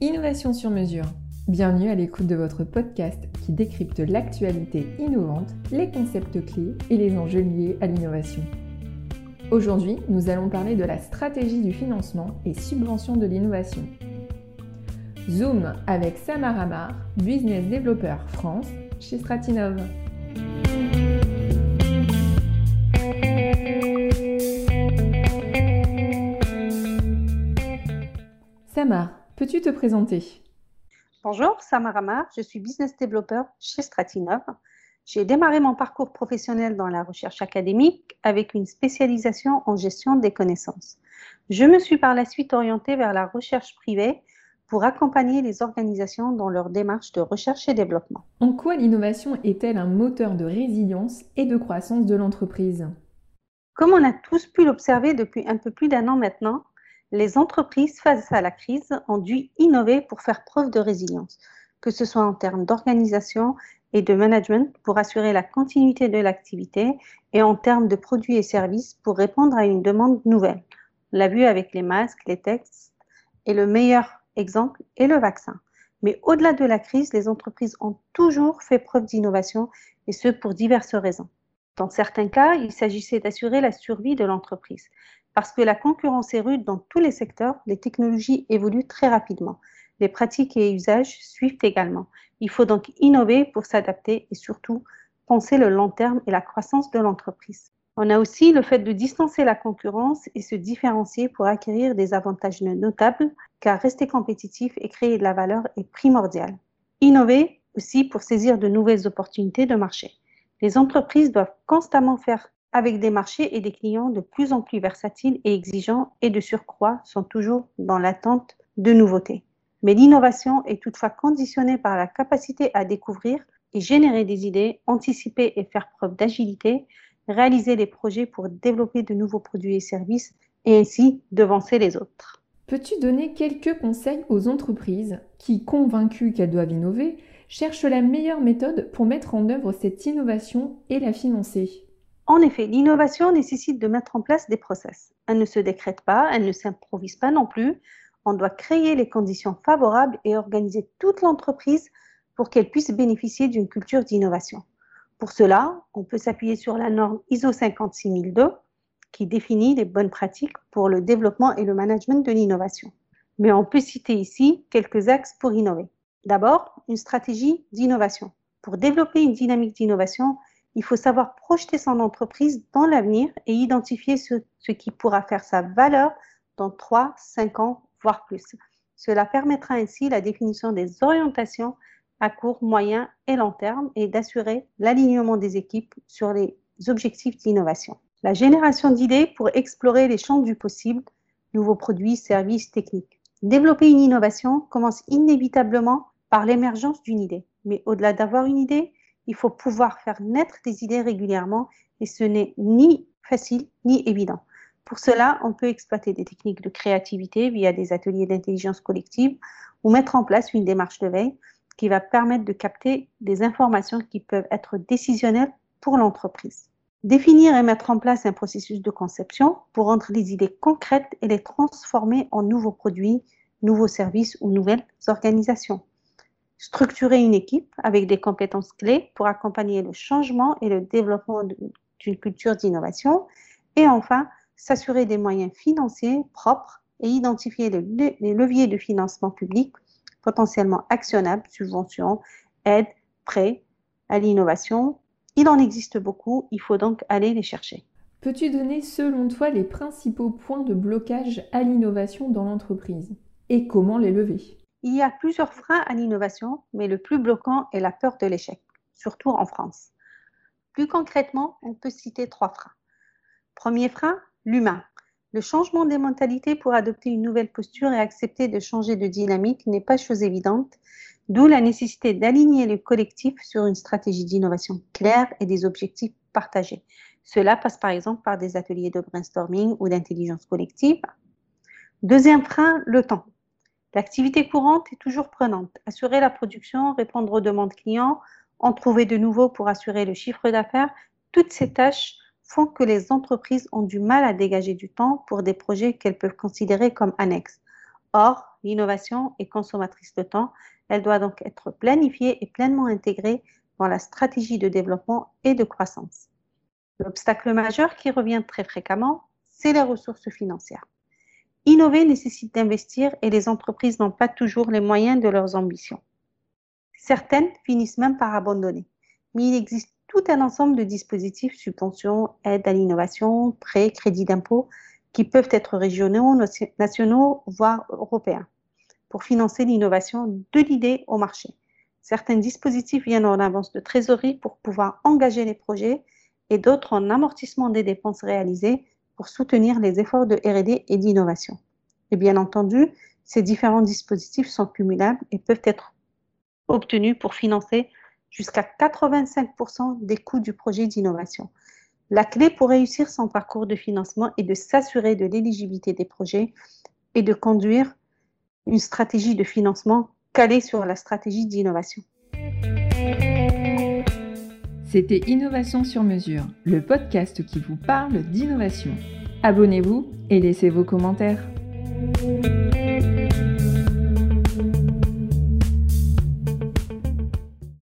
Innovation sur mesure. Bienvenue à l'écoute de votre podcast qui décrypte l'actualité innovante, les concepts clés et les enjeux liés à l'innovation. Aujourd'hui, nous allons parler de la stratégie du financement et subvention de l'innovation. Zoom avec Samar Amar, Business Developer France chez Stratinov. Samar, peux-tu te présenter? Bonjour, Samar Amar, je suis Business Developer chez Stratinov. J'ai démarré mon parcours professionnel dans la recherche académique avec une spécialisation en gestion des connaissances. Je me suis par la suite orientée vers la recherche privée pour accompagner les organisations dans leur démarche de recherche et développement. En quoi l'innovation est-elle un moteur de résilience et de croissance de l'entreprise? Comme on a tous pu l'observer depuis un peu plus d'un an maintenant, les entreprises face à la crise ont dû innover pour faire preuve de résilience, que ce soit en termes d'organisation et de management pour assurer la continuité de l'activité et en termes de produits et services pour répondre à une demande nouvelle. On l'a vu avec les masques, les textes et le meilleur exemple est le vaccin. Mais au-delà de la crise, les entreprises ont toujours fait preuve d'innovation et ce pour diverses raisons. Dans certains cas, il s'agissait d'assurer la survie de l'entreprise. Parce que la concurrence est rude dans tous les secteurs, les technologies évoluent très rapidement. Les pratiques et usages suivent également. Il faut donc innover pour s'adapter et surtout penser le long terme et la croissance de l'entreprise. On a aussi le fait de distancer la concurrence et se différencier pour acquérir des avantages notables, car rester compétitif et créer de la valeur est primordial. Innover aussi pour saisir de nouvelles opportunités de marché. Les entreprises doivent constamment faire avec des marchés et des clients de plus en plus versatiles et exigeants et de surcroît sont toujours dans l'attente de nouveautés. Mais l'innovation est toutefois conditionnée par la capacité à découvrir et générer des idées, anticiper et faire preuve d'agilité, réaliser des projets pour développer de nouveaux produits et services et ainsi devancer les autres. Peux-tu donner quelques conseils aux entreprises qui, convaincues qu'elles doivent innover, cherchent la meilleure méthode pour mettre en œuvre cette innovation et la financer? En effet, l'innovation nécessite de mettre en place des process. Elle ne se décrète pas, elle ne s'improvise pas non plus. On doit créer les conditions favorables et organiser toute l'entreprise pour qu'elle puisse bénéficier d'une culture d'innovation. Pour cela, on peut s'appuyer sur la norme ISO 56002 qui définit les bonnes pratiques pour le développement et le management de l'innovation. Mais on peut citer ici quelques axes pour innover. D'abord, une stratégie d'innovation. Pour développer une dynamique d'innovation, il faut savoir projeter son entreprise dans l'avenir et identifier ce, qui pourra faire sa valeur dans 3, 5 ans, voire plus. Cela permettra ainsi la définition des orientations à court, moyen et long terme et d'assurer l'alignement des équipes sur les objectifs d'innovation. La génération d'idées pour explorer les champs du possible, nouveaux produits, services, techniques. Développer une innovation commence inévitablement par l'émergence d'une idée. Mais au-delà d'avoir une idée, il faut pouvoir faire naître des idées régulièrement et ce n'est ni facile ni évident. Pour cela, on peut exploiter des techniques de créativité via des ateliers d'intelligence collective ou mettre en place une démarche de veille qui va permettre de capter des informations qui peuvent être décisionnelles pour l'entreprise. Définir et mettre en place un processus de conception pour rendre les idées concrètes et les transformer en nouveaux produits, nouveaux services ou nouvelles organisations. Structurer une équipe avec des compétences clés pour accompagner le changement et le développement d'une culture d'innovation. Et enfin, s'assurer des moyens financiers propres et identifier les leviers de financement public potentiellement actionnables, subventions, aides, prêts à l'innovation. Il en existe beaucoup, il faut donc aller les chercher. Peux-tu donner selon toi les principaux points de blocage à l'innovation dans l'entreprise? Et comment les lever? Il y a plusieurs freins à l'innovation, mais le plus bloquant est la peur de l'échec, surtout en France. Plus concrètement, on peut citer trois freins. Premier frein, l'humain. Le changement des mentalités pour adopter une nouvelle posture et accepter de changer de dynamique n'est pas chose évidente, d'où la nécessité d'aligner le collectif sur une stratégie d'innovation claire et des objectifs partagés. Cela passe par exemple par des ateliers de brainstorming ou d'intelligence collective. Deuxième frein, le temps. L'activité courante est toujours prenante. Assurer la production, répondre aux demandes clients, en trouver de nouveaux pour assurer le chiffre d'affaires, toutes ces tâches font que les entreprises ont du mal à dégager du temps pour des projets qu'elles peuvent considérer comme annexes. Or, l'innovation est consommatrice de temps. Elle doit donc être planifiée et pleinement intégrée dans la stratégie de développement et de croissance. L'obstacle majeur qui revient très fréquemment, c'est les ressources financières. Innover nécessite d'investir et les entreprises n'ont pas toujours les moyens de leurs ambitions. Certaines finissent même par abandonner. Mais il existe tout un ensemble de dispositifs, subventions, aides à l'innovation, prêts, crédits d'impôt, qui peuvent être régionaux, nationaux, voire européens, pour financer l'innovation de l'idée au marché. Certains dispositifs viennent en avance de trésorerie pour pouvoir engager les projets et d'autres en amortissement des dépenses réalisées pour soutenir les efforts de RD et d'innovation. Et bien entendu, ces différents dispositifs sont cumulables et peuvent être obtenus pour financer jusqu'à 85% des coûts du projet d'innovation. La clé pour réussir son parcours de financement est de s'assurer de l'éligibilité des projets et de conduire une stratégie de financement calée sur la stratégie d'innovation. C'était Innovation sur mesure, le podcast qui vous parle d'innovation. Abonnez-vous et laissez vos commentaires.